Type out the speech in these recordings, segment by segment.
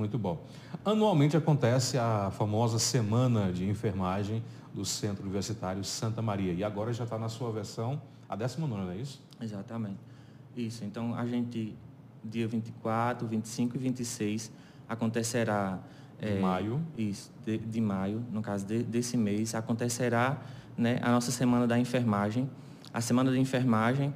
Muito bom. Anualmente acontece a famosa Semana de Enfermagem do Centro Universitário Santa Maria. E agora já está na sua versão, a 19, não é isso? Exatamente. Isso. Então, a gente, dia 24, 25 e 26, acontecerá. De é, maio. Isso, de, de, maio, no caso de, desse mês, acontecerá né, a nossa Semana da Enfermagem. A Semana da Enfermagem,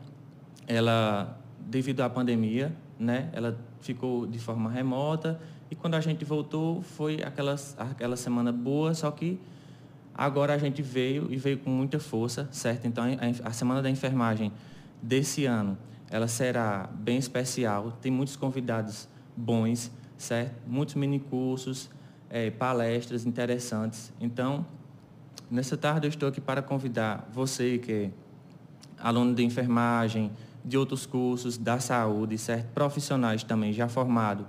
ela, devido à pandemia, né, ela ficou de forma remota e quando a gente voltou foi aquela, aquela semana boa, só que agora a gente veio e veio com muita força, certo? Então a, a Semana da Enfermagem desse ano, ela será bem especial, tem muitos convidados bons, certo? Muitos minicursos, é, palestras interessantes. Então, nessa tarde eu estou aqui para convidar você que é aluno de enfermagem, de outros cursos da saúde, certo? Profissionais também já formados,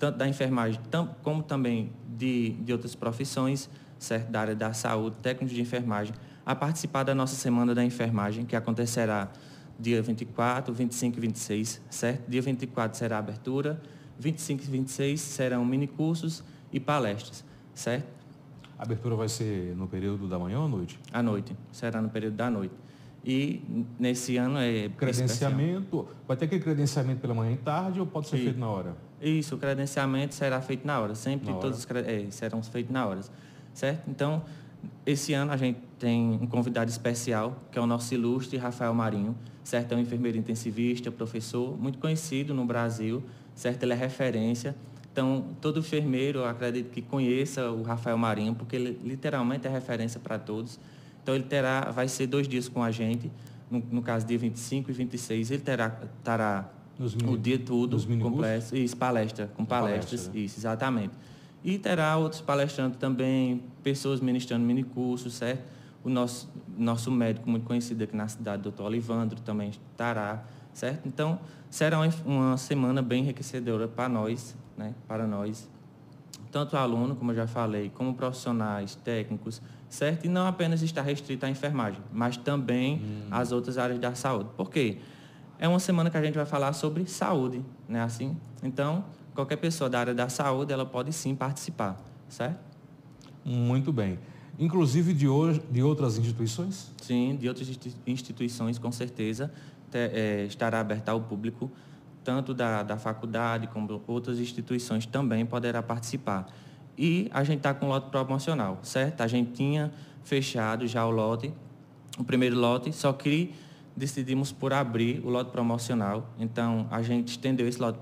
tanto da enfermagem como também de, de outras profissões, certo? Da área da saúde, técnicos de enfermagem, a participar da nossa Semana da Enfermagem, que acontecerá dia 24, 25 e 26, certo? Dia 24 será a abertura, 25 e 26 serão minicursos e palestras, certo? A abertura vai ser no período da manhã ou à noite? À noite, será no período da noite. E nesse ano é. Credenciamento. Especial. Vai ter aquele credenciamento pela manhã e tarde ou pode ser e, feito na hora? Isso, o credenciamento será feito na hora. Sempre na todos hora. os é, serão feitos na hora. Certo? Então, esse ano a gente tem um convidado especial, que é o nosso ilustre Rafael Marinho, certo? É um enfermeiro intensivista, professor, muito conhecido no Brasil, certo? Ele é referência. Então, todo enfermeiro, acredito que conheça o Rafael Marinho, porque ele literalmente é referência para todos. Então ele terá, vai ser dois dias com a gente, no, no caso dia 25 e 26, ele terá, terá o dia todo completo, isso, palestra, com palestras, palestra, né? isso, exatamente. E terá outros palestrantes também, pessoas ministrando minicursos, certo? O nosso, nosso médico muito conhecido aqui na cidade, doutor Olivandro, também estará, certo? Então, será uma, uma semana bem enriquecedora para nós, né? Para nós, tanto aluno, como eu já falei, como profissionais, técnicos, certo? E não apenas está restrito à enfermagem, mas também hum. às outras áreas da saúde. Por quê? É uma semana que a gente vai falar sobre saúde, né? Assim, então qualquer pessoa da área da saúde ela pode sim participar, certo? Muito bem. Inclusive de, hoje, de outras instituições? Sim, de outras instituições, com certeza, te, é, estará aberta ao público, tanto da, da faculdade como outras instituições também poderá participar. E a gente está com lote promocional, certo? A gente tinha fechado já o lote, o primeiro lote, só que decidimos por abrir o lote promocional. Então, a gente estendeu esse lote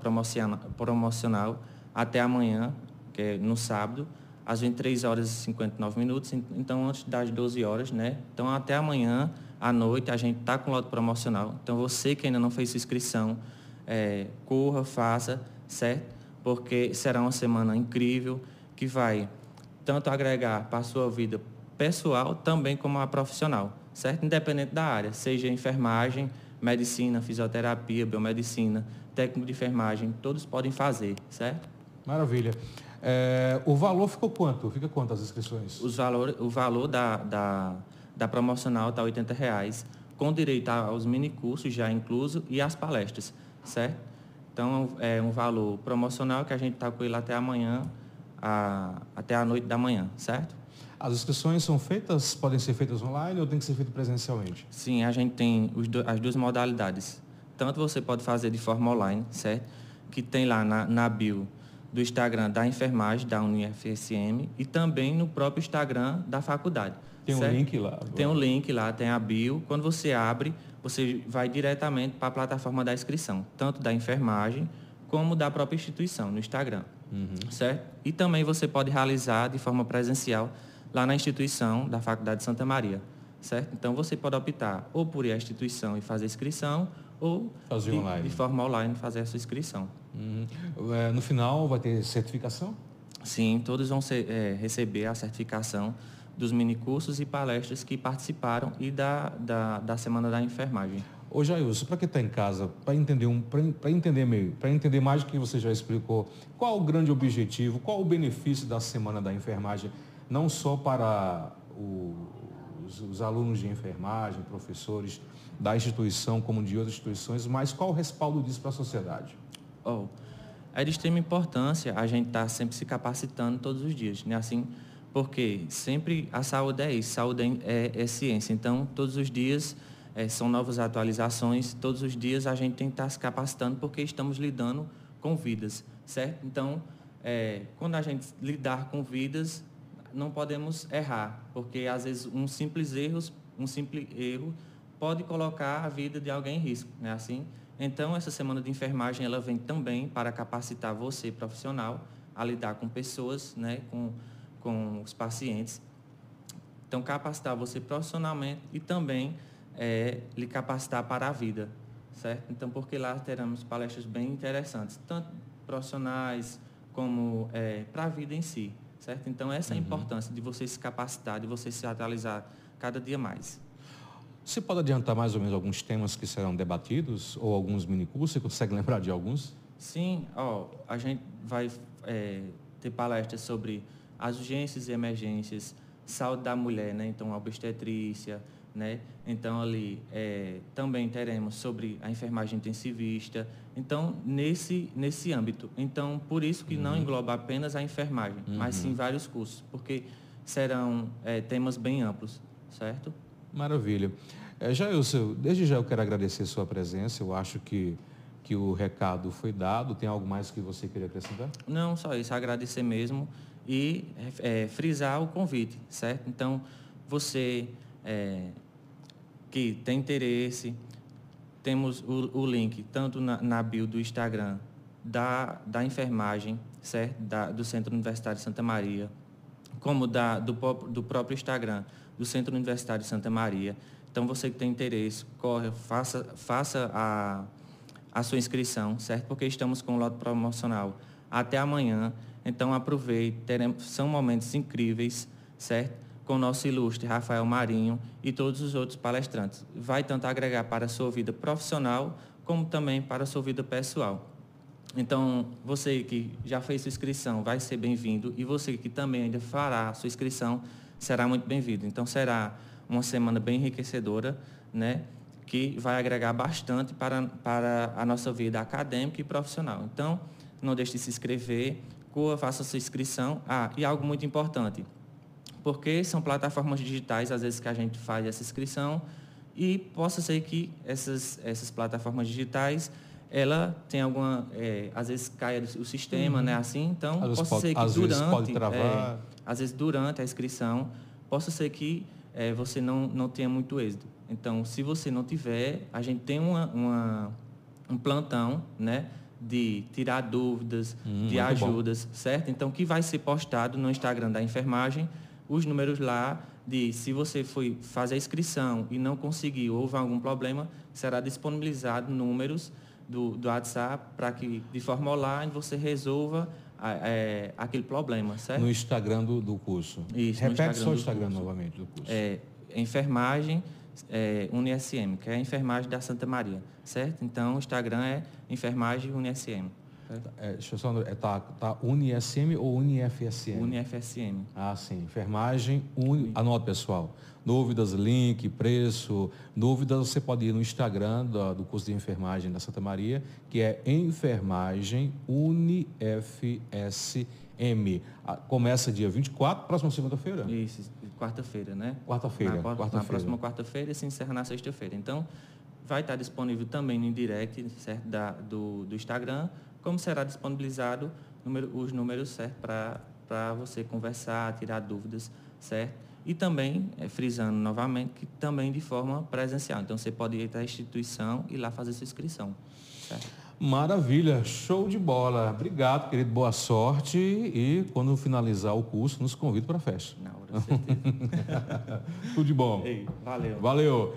promocional até amanhã, que é no sábado, às 23 horas e 59 minutos, então antes das 12 horas, né? Então, até amanhã, à noite, a gente está com lote promocional. Então, você que ainda não fez inscrição, é, corra, faça, certo? Porque será uma semana incrível que vai tanto agregar para a sua vida pessoal também como a profissional, certo? Independente da área, seja enfermagem, medicina, fisioterapia, biomedicina, técnico de enfermagem, todos podem fazer, certo? Maravilha. É, o valor ficou quanto? Fica quanto as inscrições? Os valor, o valor da, da, da promocional está R$ reais, com direito aos minicursos já incluso e às palestras, certo? Então, é um valor promocional que a gente está com ele até amanhã, a, até a noite da manhã, certo? As inscrições são feitas, podem ser feitas online ou tem que ser feito presencialmente? Sim, a gente tem do, as duas modalidades. Tanto você pode fazer de forma online, certo? Que tem lá na, na bio do Instagram da enfermagem da UniFSM e também no próprio Instagram da faculdade. Tem certo? um link lá? Tem um link lá, tem a bio. Quando você abre, você vai diretamente para a plataforma da inscrição, tanto da enfermagem como da própria instituição, no Instagram. Uhum. Certo? E também você pode realizar de forma presencial lá na instituição da Faculdade de Santa Maria. Certo? Então você pode optar ou por ir à instituição e fazer inscrição ou fazer de, online. de forma online fazer a sua inscrição. Uhum. É, no final vai ter certificação? Sim, todos vão ser, é, receber a certificação dos minicursos e palestras que participaram e da, da, da Semana da Enfermagem. Ô Jailson, para quem está em casa, para entender, um, entender meio, para entender mais do que você já explicou, qual o grande objetivo, qual o benefício da Semana da Enfermagem, não só para o, os, os, alunos de enfermagem, professores da instituição como de outras instituições, mas qual o respaldo disso para a sociedade? Oh, É de extrema importância a gente estar tá sempre se capacitando todos os dias, né? Assim, porque sempre a saúde é isso, saúde é, é, é ciência. Então, todos os dias é, são novas atualizações, todos os dias a gente tem que estar se capacitando porque estamos lidando com vidas, certo? Então, é, quando a gente lidar com vidas, não podemos errar, porque às vezes um simples erro, um simples erro pode colocar a vida de alguém em risco, né? Assim, então essa semana de enfermagem ela vem também para capacitar você profissional a lidar com pessoas, né? Com com os pacientes. Então capacitar você profissionalmente e também é, lhe capacitar para a vida, certo? Então porque lá teremos palestras bem interessantes, tanto profissionais como é, para a vida em si certo? Então, essa é a uhum. importância de você se capacitar, de você se atualizar cada dia mais. Você pode adiantar mais ou menos alguns temas que serão debatidos ou alguns minicursos? Você consegue lembrar de alguns? Sim, ó, a gente vai é, ter palestras sobre as urgências e emergências, saúde da mulher, né? Então, a obstetrícia, né? Então, ali é, também teremos sobre a enfermagem intensivista. Então, nesse, nesse âmbito. Então, por isso que uhum. não engloba apenas a enfermagem, uhum. mas sim vários cursos, porque serão é, temas bem amplos, certo? Maravilha. É, Jailson, desde já eu quero agradecer a sua presença. Eu acho que, que o recado foi dado. Tem algo mais que você queria acrescentar? Não, só isso. Agradecer mesmo e é, frisar o convite, certo? Então, você é, que tem interesse, temos o, o link tanto na, na, bio do Instagram da, da enfermagem, certo? Da, do Centro Universitário de Santa Maria, como da, do, do próprio Instagram do Centro Universitário de Santa Maria. Então, você que tem interesse, corre, faça, faça a, a sua inscrição, certo? Porque estamos com o lote promocional até amanhã. Então, aproveite, teremos, são momentos incríveis, certo? Com o nosso ilustre Rafael Marinho e todos os outros palestrantes. Vai tanto agregar para a sua vida profissional, como também para a sua vida pessoal. Então, você que já fez sua inscrição vai ser bem-vindo e você que também ainda fará sua inscrição será muito bem-vindo. Então, será uma semana bem enriquecedora, né? que vai agregar bastante para, para a nossa vida acadêmica e profissional. Então, não deixe de se inscrever, faça sua inscrição. Ah, e algo muito importante, porque são plataformas digitais, às vezes, que a gente faz essa inscrição e possa ser que essas, essas plataformas digitais ela tem alguma é, às vezes cai o sistema uhum. né assim então às possa ser que às durante. É, às vezes durante a inscrição possa ser que é, você não não tenha muito êxito então se você não tiver a gente tem uma, uma um plantão né de tirar dúvidas hum, de ajudas bom. certo então que vai ser postado no Instagram da enfermagem os números lá de se você foi fazer a inscrição e não conseguiu, houve algum problema, será disponibilizado números do, do WhatsApp para que, de forma online, você resolva é, aquele problema, certo? No Instagram do, do curso. Isso, Repete só o Instagram curso. novamente do curso. É, enfermagem é, UniSM, que é a enfermagem da Santa Maria, certo? Então, o Instagram é enfermagem UniSM. É, deixa eu só, é, tá, tá UniSM ou UniFSM? UniFSM. Ah, sim. Enfermagem, uni, anota pessoal. Dúvidas, link, preço, dúvidas, você pode ir no Instagram do, do curso de enfermagem da Santa Maria, que é enfermagem UniFSM. Ah, começa dia 24, próxima segunda-feira? Isso, quarta-feira, né? Quarta-feira. Na, quarta na próxima quarta-feira e se encerra na sexta-feira. Então, vai estar disponível também no direct certo? Da, do, do Instagram como será disponibilizado número, os números certos para você conversar, tirar dúvidas, certo? E também, é, frisando novamente, que também de forma presencial. Então, você pode ir a instituição e lá fazer sua inscrição. Certo? Maravilha, show de bola. Obrigado, querido, boa sorte. E quando finalizar o curso, nos convido para a festa. Na hora, certeza. Tudo de bom. Ei, valeu. Valeu.